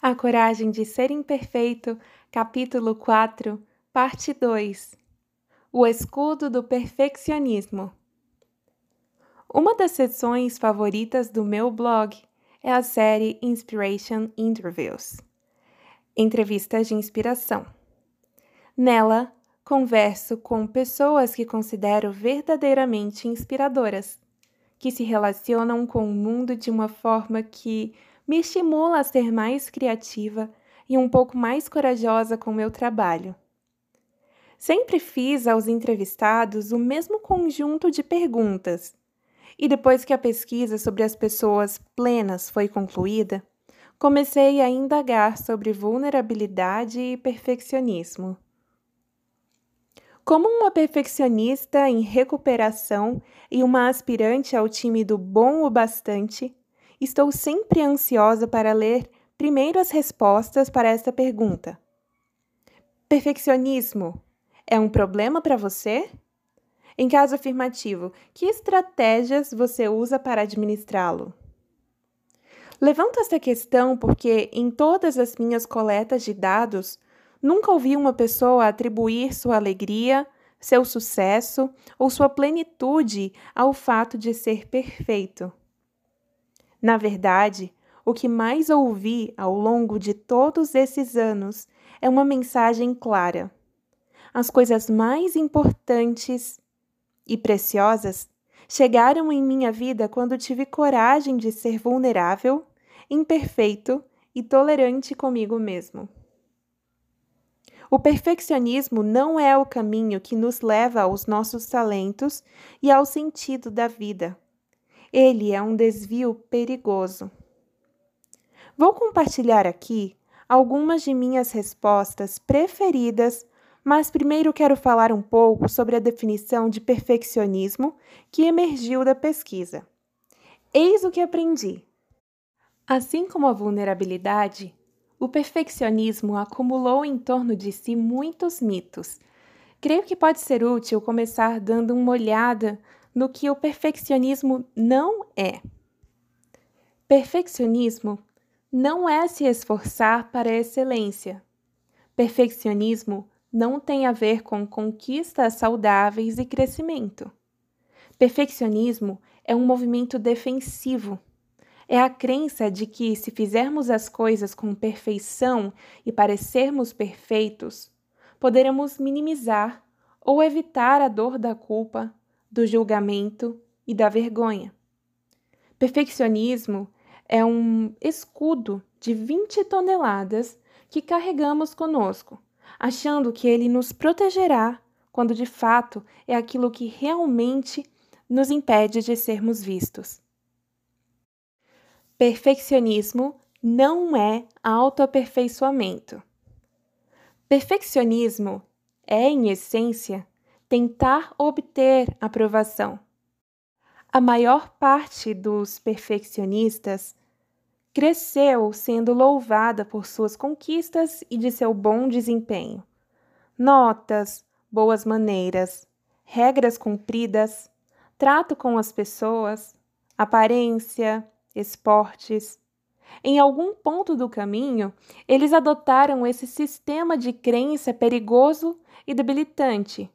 A Coragem de Ser Imperfeito, capítulo 4, parte 2 O escudo do perfeccionismo. Uma das seções favoritas do meu blog é a série Inspiration Interviews Entrevistas de Inspiração. Nela, converso com pessoas que considero verdadeiramente inspiradoras, que se relacionam com o mundo de uma forma que me estimula a ser mais criativa e um pouco mais corajosa com meu trabalho. Sempre fiz aos entrevistados o mesmo conjunto de perguntas, e depois que a pesquisa sobre as pessoas plenas foi concluída, comecei a indagar sobre vulnerabilidade e perfeccionismo. Como uma perfeccionista em recuperação e uma aspirante ao time do bom o bastante, estou sempre ansiosa para ler primeiro as respostas para esta pergunta. Perfeccionismo é um problema para você? Em caso afirmativo, que estratégias você usa para administrá-lo? Levanto esta questão porque, em todas as minhas coletas de dados, nunca ouvi uma pessoa atribuir sua alegria, seu sucesso ou sua plenitude ao fato de ser perfeito. Na verdade, o que mais ouvi ao longo de todos esses anos é uma mensagem clara. As coisas mais importantes e preciosas chegaram em minha vida quando tive coragem de ser vulnerável, imperfeito e tolerante comigo mesmo. O perfeccionismo não é o caminho que nos leva aos nossos talentos e ao sentido da vida. Ele é um desvio perigoso. Vou compartilhar aqui algumas de minhas respostas preferidas, mas primeiro quero falar um pouco sobre a definição de perfeccionismo que emergiu da pesquisa. Eis o que aprendi. Assim como a vulnerabilidade, o perfeccionismo acumulou em torno de si muitos mitos. Creio que pode ser útil começar dando uma olhada no que o perfeccionismo não é. Perfeccionismo não é se esforçar para a excelência. Perfeccionismo não tem a ver com conquistas saudáveis e crescimento. Perfeccionismo é um movimento defensivo. É a crença de que, se fizermos as coisas com perfeição e parecermos perfeitos, poderemos minimizar ou evitar a dor da culpa, do julgamento e da vergonha. Perfeccionismo é um escudo de 20 toneladas que carregamos conosco, achando que ele nos protegerá, quando de fato é aquilo que realmente nos impede de sermos vistos. Perfeccionismo não é autoaperfeiçoamento. Perfeccionismo é, em essência, tentar obter aprovação. A maior parte dos perfeccionistas cresceu sendo louvada por suas conquistas e de seu bom desempenho. Notas, boas maneiras, regras cumpridas, trato com as pessoas, aparência, esportes. Em algum ponto do caminho, eles adotaram esse sistema de crença perigoso e debilitante,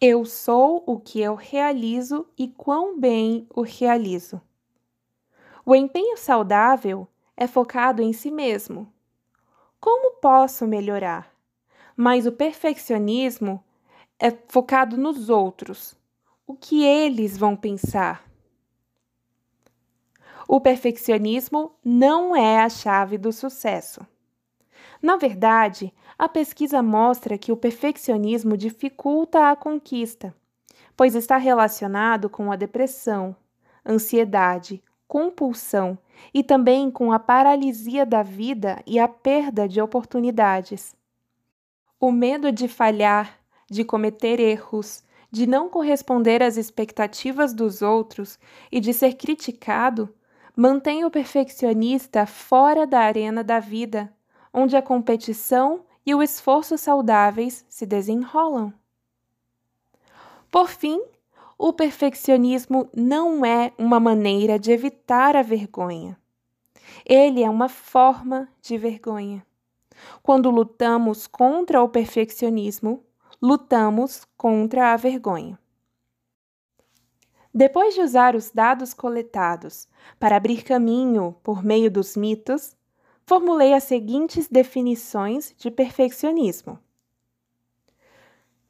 eu sou o que eu realizo e quão bem o realizo. O empenho saudável é focado em si mesmo. Como posso melhorar? Mas o perfeccionismo é focado nos outros. O que eles vão pensar? O perfeccionismo não é a chave do sucesso. Na verdade, a pesquisa mostra que o perfeccionismo dificulta a conquista, pois está relacionado com a depressão, ansiedade, compulsão e também com a paralisia da vida e a perda de oportunidades. O medo de falhar, de cometer erros, de não corresponder às expectativas dos outros e de ser criticado mantém o perfeccionista fora da arena da vida onde a competição e o esforço saudáveis se desenrolam. Por fim, o perfeccionismo não é uma maneira de evitar a vergonha. Ele é uma forma de vergonha. Quando lutamos contra o perfeccionismo, lutamos contra a vergonha. Depois de usar os dados coletados para abrir caminho por meio dos mitos, formulei as seguintes definições de perfeccionismo.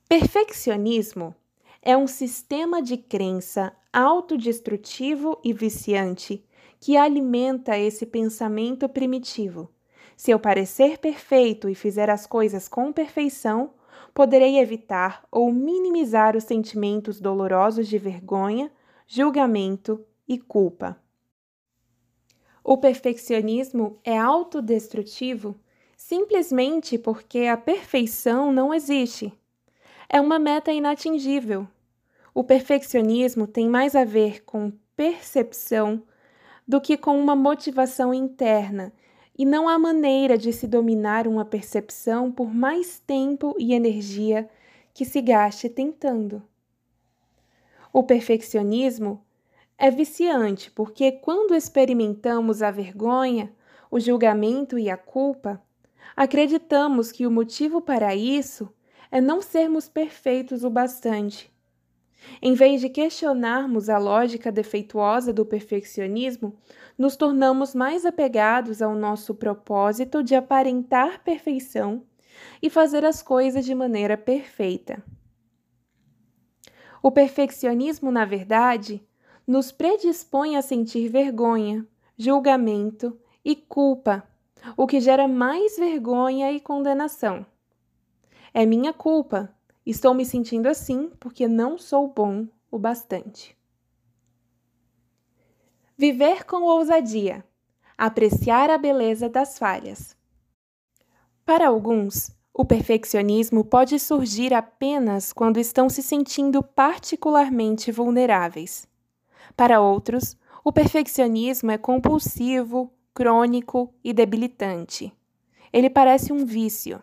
Perfeccionismo é um sistema de crença autodestrutivo e viciante que alimenta esse pensamento primitivo. Se eu parecer perfeito e fizer as coisas com perfeição, poderei evitar ou minimizar os sentimentos dolorosos de vergonha, julgamento e culpa. O perfeccionismo é autodestrutivo simplesmente porque a perfeição não existe. É uma meta inatingível. O perfeccionismo tem mais a ver com percepção do que com uma motivação interna, e não há maneira de se dominar uma percepção por mais tempo e energia que se gaste tentando. O perfeccionismo é viciante porque, quando experimentamos a vergonha, o julgamento e a culpa, acreditamos que o motivo para isso é não sermos perfeitos o bastante. Em vez de questionarmos a lógica defeituosa do perfeccionismo, nos tornamos mais apegados ao nosso propósito de aparentar perfeição e fazer as coisas de maneira perfeita. O perfeccionismo, na verdade, nos predispõe a sentir vergonha, julgamento e culpa, o que gera mais vergonha e condenação. É minha culpa. Estou me sentindo assim porque não sou bom o bastante. Viver com ousadia. Apreciar a beleza das falhas. Para alguns, o perfeccionismo pode surgir apenas quando estão se sentindo particularmente vulneráveis. Para outros, o perfeccionismo é compulsivo, crônico e debilitante. Ele parece um vício.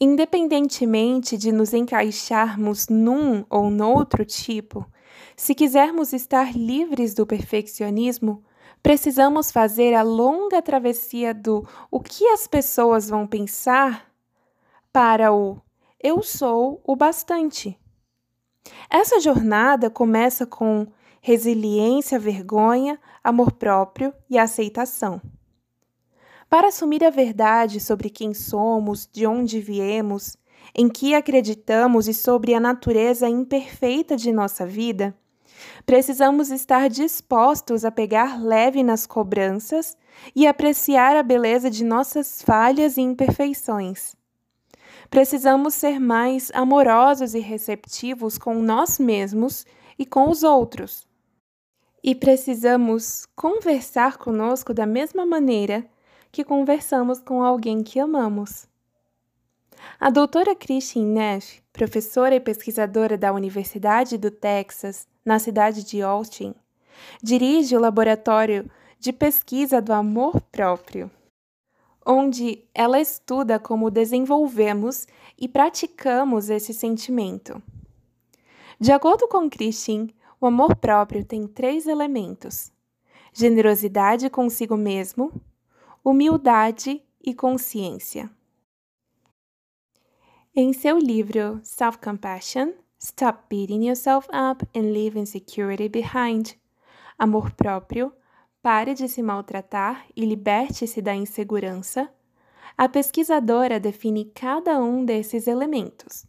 Independentemente de nos encaixarmos num ou noutro tipo, se quisermos estar livres do perfeccionismo, precisamos fazer a longa travessia do o que as pessoas vão pensar para o eu sou o bastante. Essa jornada começa com resiliência, vergonha, amor próprio e aceitação. Para assumir a verdade sobre quem somos, de onde viemos, em que acreditamos e sobre a natureza imperfeita de nossa vida, Precisamos estar dispostos a pegar leve nas cobranças e apreciar a beleza de nossas falhas e imperfeições. Precisamos ser mais amorosos e receptivos com nós mesmos e com os outros. E precisamos conversar conosco da mesma maneira que conversamos com alguém que amamos. A doutora Christine Nash, professora e pesquisadora da Universidade do Texas, na cidade de Austin, dirige o laboratório de pesquisa do amor próprio, onde ela estuda como desenvolvemos e praticamos esse sentimento. De acordo com Christine, o amor próprio tem três elementos: generosidade consigo mesmo, humildade e consciência. Em seu livro Self-Compassion, Stop Beating Yourself Up and Leave Insecurity Behind, Amor Próprio, Pare de se maltratar e liberte-se da insegurança, a pesquisadora define cada um desses elementos.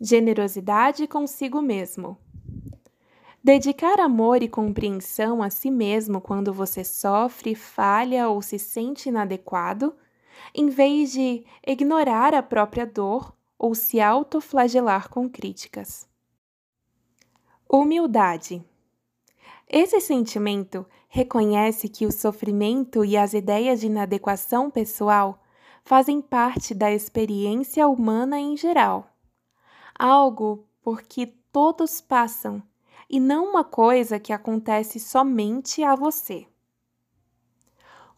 Generosidade consigo mesmo. Dedicar amor e compreensão a si mesmo quando você sofre, falha ou se sente inadequado em vez de ignorar a própria dor ou se autoflagelar com críticas. Humildade. Esse sentimento reconhece que o sofrimento e as ideias de inadequação pessoal fazem parte da experiência humana em geral, algo por que todos passam e não uma coisa que acontece somente a você.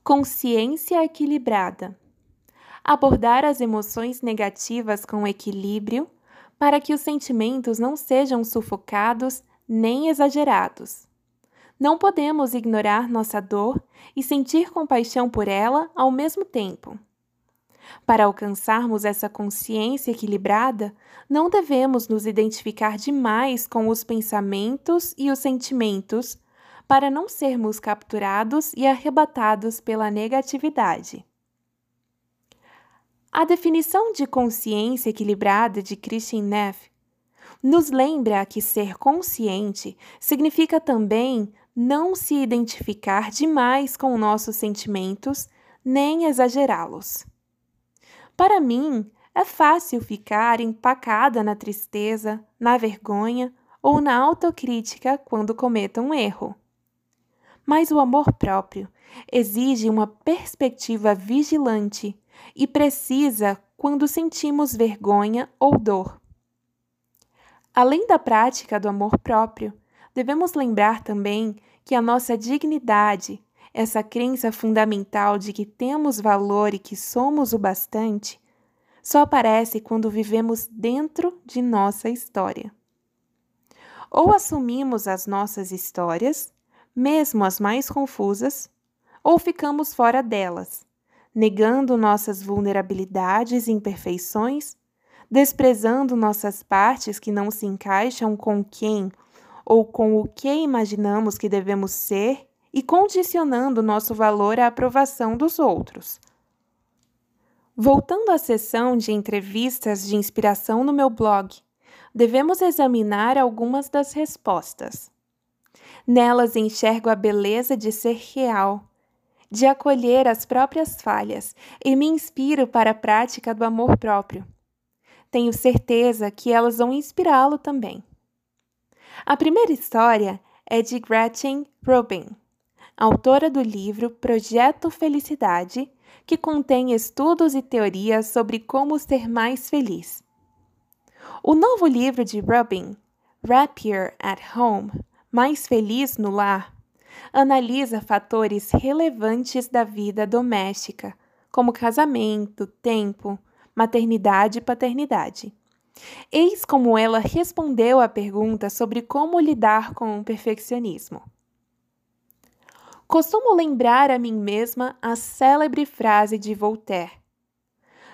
Consciência equilibrada abordar as emoções negativas com equilíbrio para que os sentimentos não sejam sufocados nem exagerados. Não podemos ignorar nossa dor e sentir compaixão por ela ao mesmo tempo. Para alcançarmos essa consciência equilibrada, não devemos nos identificar demais com os pensamentos e os sentimentos para não sermos capturados e arrebatados pela negatividade. A definição de consciência equilibrada de Christian Neff nos lembra que ser consciente significa também não se identificar demais com nossos sentimentos nem exagerá-los. Para mim, é fácil ficar empacada na tristeza, na vergonha ou na autocrítica quando cometo um erro. Mas o amor próprio exige uma perspectiva vigilante e precisa quando sentimos vergonha ou dor. Além da prática do amor próprio, devemos lembrar também que a nossa dignidade, essa crença fundamental de que temos valor e que somos o bastante, só aparece quando vivemos dentro de nossa história. Ou assumimos as nossas histórias, mesmo as mais confusas, ou ficamos fora delas, negando nossas vulnerabilidades e imperfeições, desprezando nossas partes que não se encaixam com quem ou com o que imaginamos que devemos ser e condicionando nosso valor à aprovação dos outros. Voltando à sessão de entrevistas de inspiração no meu blog, devemos examinar algumas das respostas. Nelas enxergo a beleza de ser real, de acolher as próprias falhas e me inspiro para a prática do amor próprio. Tenho certeza que elas vão inspirá-lo também. A primeira história é de Gretchen Rubin, autora do livro Projeto Felicidade, que contém estudos e teorias sobre como ser mais feliz. O novo livro de Rubin, Happier at Home, mais feliz no lar, analisa fatores relevantes da vida doméstica, como casamento, tempo, maternidade e paternidade. Eis como ela respondeu à pergunta sobre como lidar com o perfeccionismo. Costumo lembrar a mim mesma a célebre frase de Voltaire: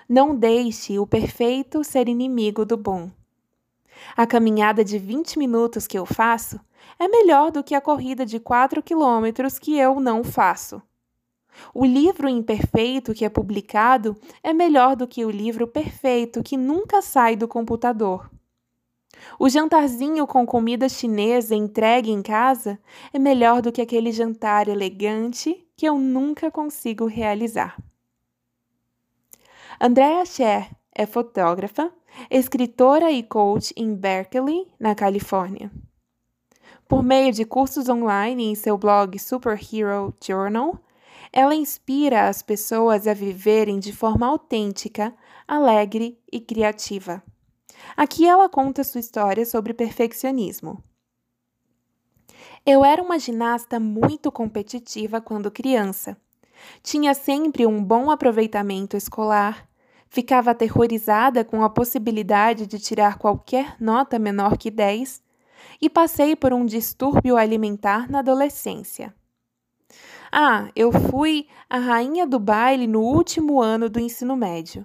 Não deixe o perfeito ser inimigo do bom. A caminhada de 20 minutos que eu faço é melhor do que a corrida de 4 quilômetros que eu não faço. O livro imperfeito que é publicado é melhor do que o livro perfeito que nunca sai do computador. O jantarzinho com comida chinesa entregue em casa é melhor do que aquele jantar elegante que eu nunca consigo realizar. Andrea Scher é fotógrafa, escritora e coach em Berkeley, na Califórnia. Por meio de cursos online em seu blog Superhero Journal, ela inspira as pessoas a viverem de forma autêntica, alegre e criativa. Aqui ela conta sua história sobre perfeccionismo. Eu era uma ginasta muito competitiva quando criança. Tinha sempre um bom aproveitamento escolar, ficava aterrorizada com a possibilidade de tirar qualquer nota menor que 10 e passei por um distúrbio alimentar na adolescência. Ah, eu fui a rainha do baile no último ano do ensino médio.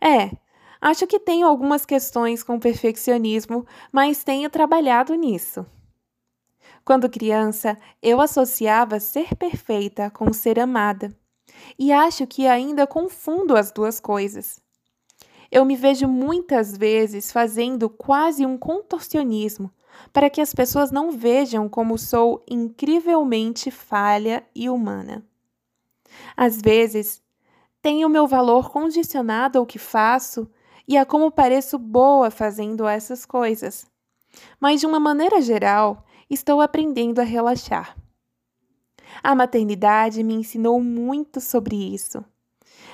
É, acho que tenho algumas questões com perfeccionismo, mas tenho trabalhado nisso. Quando criança, eu associava ser perfeita com ser amada, e acho que ainda confundo as duas coisas. Eu me vejo muitas vezes fazendo quase um contorcionismo para que as pessoas não vejam como sou incrivelmente falha e humana. Às vezes, tenho meu valor condicionado ao que faço e a como pareço boa fazendo essas coisas. Mas, de uma maneira geral, estou aprendendo a relaxar. A maternidade me ensinou muito sobre isso.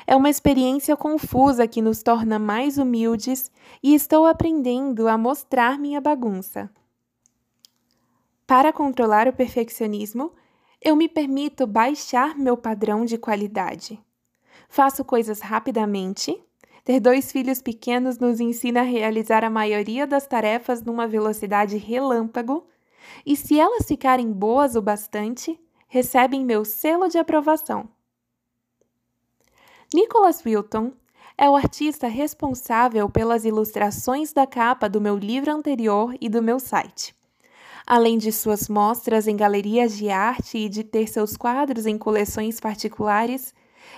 É uma experiência confusa que nos torna mais humildes e estou aprendendo a mostrar minha bagunça. Para controlar o perfeccionismo, eu me permito baixar meu padrão de qualidade. Faço coisas rapidamente. Ter dois filhos pequenos nos ensina a realizar a maioria das tarefas numa velocidade relâmpago e se elas ficarem boas o bastante, recebem meu selo de aprovação. Nicholas Wilton é o artista responsável pelas ilustrações da capa do meu livro anterior e do meu site. Além de suas mostras em galerias de arte e de ter seus quadros em coleções particulares,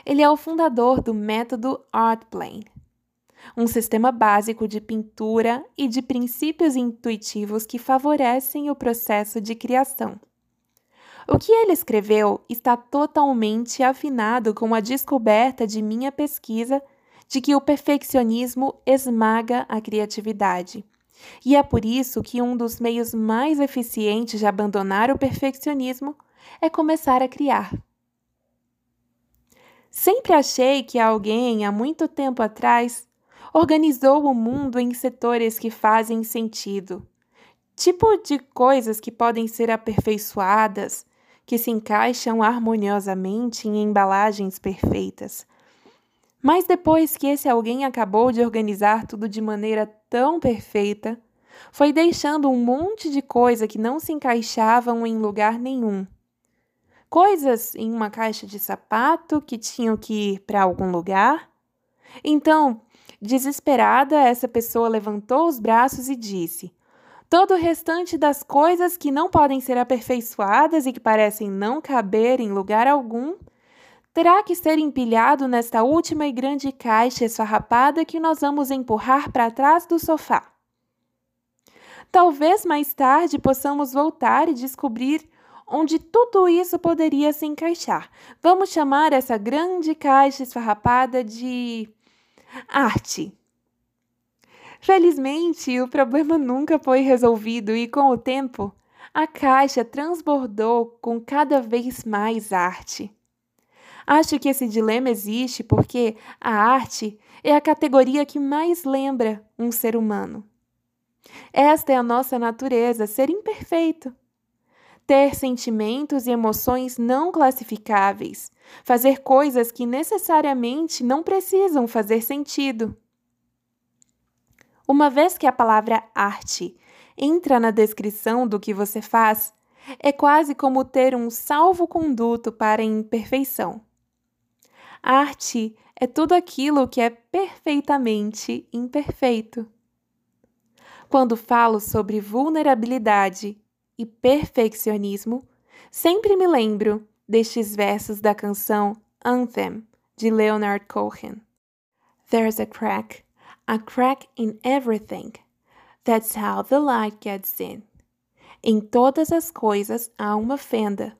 ele é o fundador do método Artplane, um sistema básico de pintura e de princípios intuitivos que favorecem o processo de criação. O que ele escreveu está totalmente afinado com a descoberta de minha pesquisa de que o perfeccionismo esmaga a criatividade. E é por isso que um dos meios mais eficientes de abandonar o perfeccionismo é começar a criar. Sempre achei que alguém, há muito tempo atrás, organizou o mundo em setores que fazem sentido. Tipo de coisas que podem ser aperfeiçoadas, que se encaixam harmoniosamente em embalagens perfeitas. Mas depois que esse alguém acabou de organizar tudo de maneira tão perfeita, foi deixando um monte de coisa que não se encaixavam em lugar nenhum. Coisas em uma caixa de sapato que tinham que ir para algum lugar. Então, desesperada, essa pessoa levantou os braços e disse: Todo o restante das coisas que não podem ser aperfeiçoadas e que parecem não caber em lugar algum, terá que ser empilhado nesta última e grande caixa esfarrapada que nós vamos empurrar para trás do sofá. Talvez mais tarde possamos voltar e descobrir onde tudo isso poderia se encaixar. Vamos chamar essa grande caixa esfarrapada de arte. Felizmente, o problema nunca foi resolvido e, com o tempo, a caixa transbordou com cada vez mais arte. Acho que esse dilema existe porque a arte é a categoria que mais lembra um ser humano. Esta é a nossa natureza, ser imperfeito. Ter sentimentos e emoções não classificáveis, fazer coisas que necessariamente não precisam fazer sentido. Uma vez que a palavra arte entra na descrição do que você faz, é quase como ter um salvo-conduto para a imperfeição. Arte é tudo aquilo que é perfeitamente imperfeito. Quando falo sobre vulnerabilidade e perfeccionismo, sempre me lembro destes versos da canção Anthem de Leonard Cohen. There's a crack a crack in everything. That's how the light gets in. Em todas as coisas há uma fenda.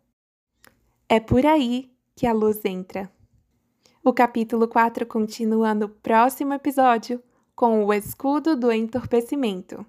É por aí que a luz entra. O capítulo 4 continua no próximo episódio com o escudo do entorpecimento.